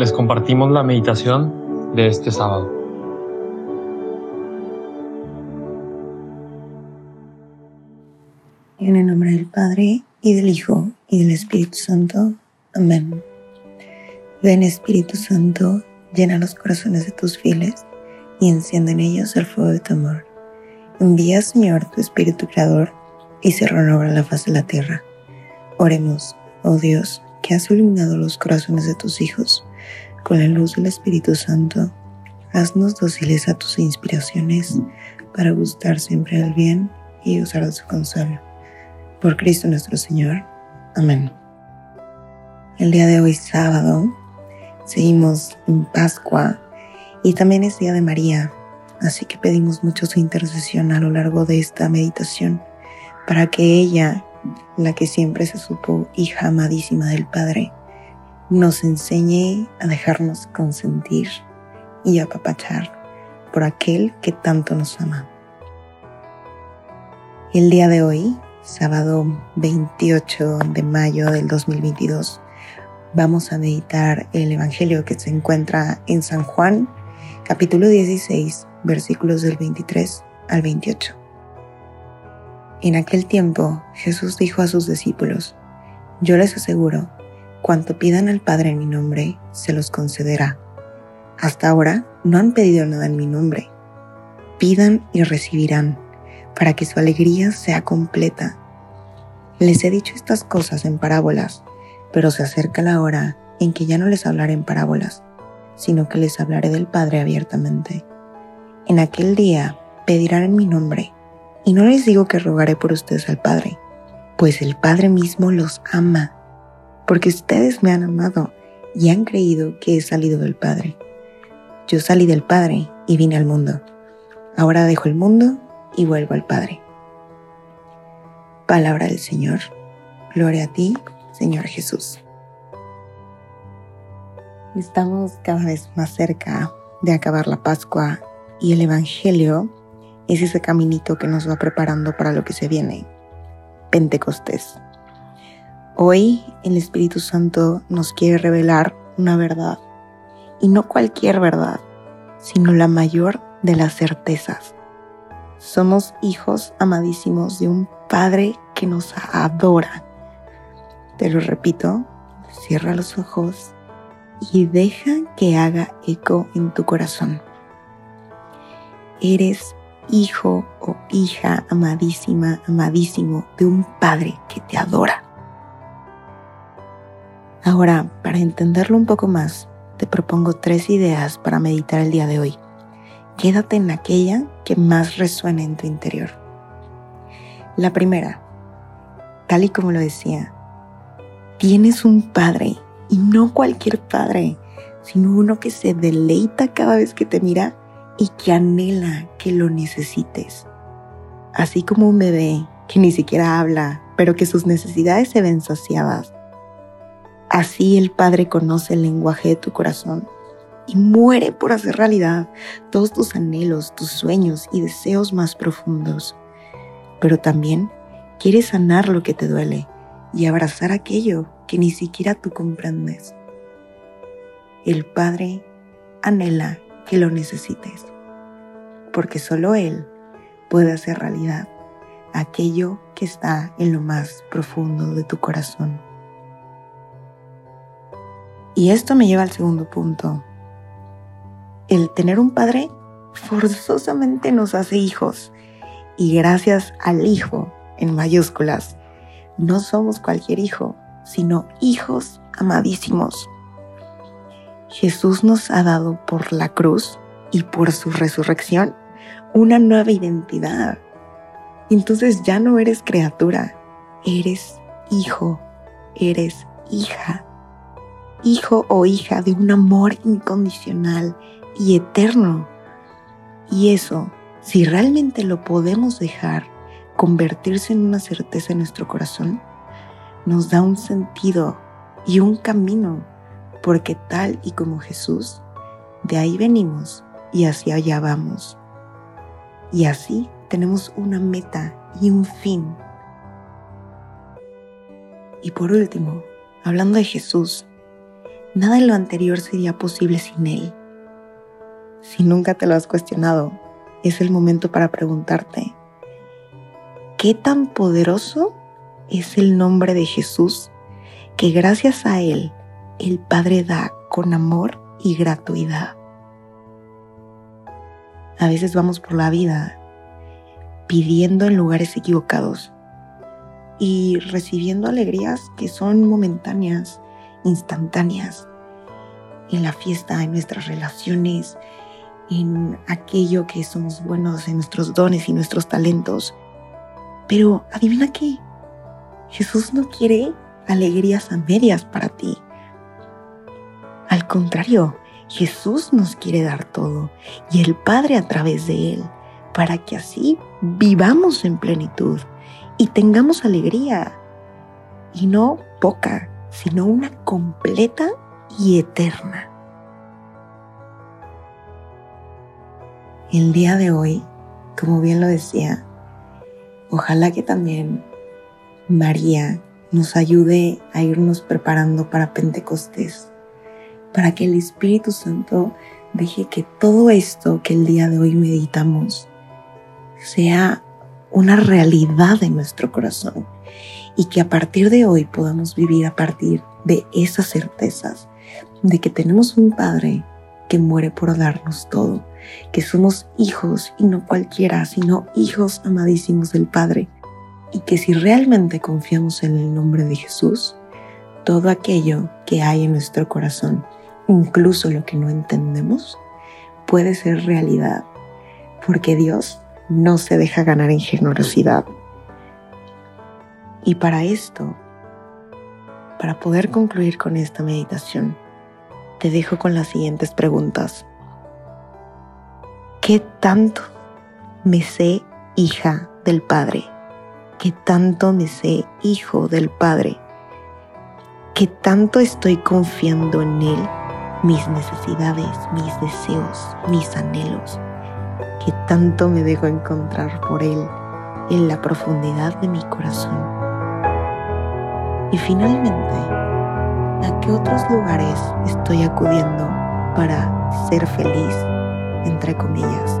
les compartimos la meditación de este sábado. En el nombre del Padre, y del Hijo, y del Espíritu Santo. Amén. Ven Espíritu Santo, llena los corazones de tus fieles, y enciende en ellos el fuego de tu amor. Envía, Señor, tu Espíritu Creador, y se renueva la faz de la tierra. Oremos, oh Dios, que has iluminado los corazones de tus hijos con la luz del Espíritu Santo. Haznos dóciles a tus inspiraciones para gustar siempre el bien y usar de su consuelo. Por Cristo nuestro Señor. Amén. El día de hoy, sábado, seguimos en Pascua y también es Día de María, así que pedimos mucho su intercesión a lo largo de esta meditación para que ella la que siempre se supo hija amadísima del Padre, nos enseñe a dejarnos consentir y apapachar por aquel que tanto nos ama. El día de hoy, sábado 28 de mayo del 2022, vamos a meditar el Evangelio que se encuentra en San Juan, capítulo 16, versículos del 23 al 28. En aquel tiempo Jesús dijo a sus discípulos, Yo les aseguro, cuanto pidan al Padre en mi nombre, se los concederá. Hasta ahora no han pedido nada en mi nombre. Pidan y recibirán, para que su alegría sea completa. Les he dicho estas cosas en parábolas, pero se acerca la hora en que ya no les hablaré en parábolas, sino que les hablaré del Padre abiertamente. En aquel día pedirán en mi nombre, y no les digo que rogaré por ustedes al Padre, pues el Padre mismo los ama, porque ustedes me han amado y han creído que he salido del Padre. Yo salí del Padre y vine al mundo. Ahora dejo el mundo y vuelvo al Padre. Palabra del Señor. Gloria a ti, Señor Jesús. Estamos cada vez más cerca de acabar la Pascua y el Evangelio es ese caminito que nos va preparando para lo que se viene, Pentecostés. Hoy el Espíritu Santo nos quiere revelar una verdad, y no cualquier verdad, sino la mayor de las certezas. Somos hijos amadísimos de un Padre que nos adora. Te lo repito, cierra los ojos y deja que haga eco en tu corazón. Eres hijo o hija amadísima, amadísimo de un Padre que te adora. Ahora, para entenderlo un poco más, te propongo tres ideas para meditar el día de hoy. Quédate en aquella que más resuene en tu interior. La primera, tal y como lo decía, tienes un padre y no cualquier padre, sino uno que se deleita cada vez que te mira y que anhela que lo necesites. Así como un bebé que ni siquiera habla, pero que sus necesidades se ven saciadas. Así el Padre conoce el lenguaje de tu corazón y muere por hacer realidad todos tus anhelos, tus sueños y deseos más profundos. Pero también quiere sanar lo que te duele y abrazar aquello que ni siquiera tú comprendes. El Padre anhela que lo necesites, porque solo Él puede hacer realidad aquello que está en lo más profundo de tu corazón. Y esto me lleva al segundo punto. El tener un padre forzosamente nos hace hijos y gracias al hijo en mayúsculas, no somos cualquier hijo, sino hijos amadísimos Jesús nos ha dado por la cruz y por su resurrección una nueva identidad. Entonces ya no eres criatura, eres hijo, eres hija. Hijo o hija de un amor incondicional y eterno. Y eso, si realmente lo podemos dejar convertirse en una certeza en nuestro corazón, nos da un sentido y un camino porque tal y como Jesús, de ahí venimos y hacia allá vamos. Y así tenemos una meta y un fin. Y por último, hablando de Jesús, Nada de lo anterior sería posible sin Él. Si nunca te lo has cuestionado, es el momento para preguntarte, ¿qué tan poderoso es el nombre de Jesús que gracias a Él el Padre da con amor y gratuidad? A veces vamos por la vida pidiendo en lugares equivocados y recibiendo alegrías que son momentáneas, instantáneas, en la fiesta, en nuestras relaciones, en aquello que somos buenos, en nuestros dones y nuestros talentos. Pero adivina qué, Jesús no quiere alegrías a medias para ti. Al contrario, Jesús nos quiere dar todo y el Padre a través de Él, para que así vivamos en plenitud y tengamos alegría. Y no poca, sino una completa y eterna. El día de hoy, como bien lo decía, ojalá que también María nos ayude a irnos preparando para Pentecostés, para que el Espíritu Santo deje que todo esto que el día de hoy meditamos sea una realidad en nuestro corazón y que a partir de hoy podamos vivir a partir de esas certezas de que tenemos un Padre que muere por darnos todo, que somos hijos y no cualquiera, sino hijos amadísimos del Padre, y que si realmente confiamos en el nombre de Jesús, todo aquello que hay en nuestro corazón, incluso lo que no entendemos, puede ser realidad, porque Dios no se deja ganar en generosidad. Y para esto, para poder concluir con esta meditación, te dejo con las siguientes preguntas. ¿Qué tanto me sé hija del Padre? ¿Qué tanto me sé hijo del Padre? ¿Qué tanto estoy confiando en Él? Mis necesidades, mis deseos, mis anhelos. ¿Qué tanto me dejo encontrar por Él en la profundidad de mi corazón? Y finalmente, a qué otros lugares estoy acudiendo para ser feliz, entre comillas.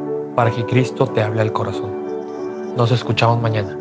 para que Cristo te hable al corazón. Nos escuchamos mañana.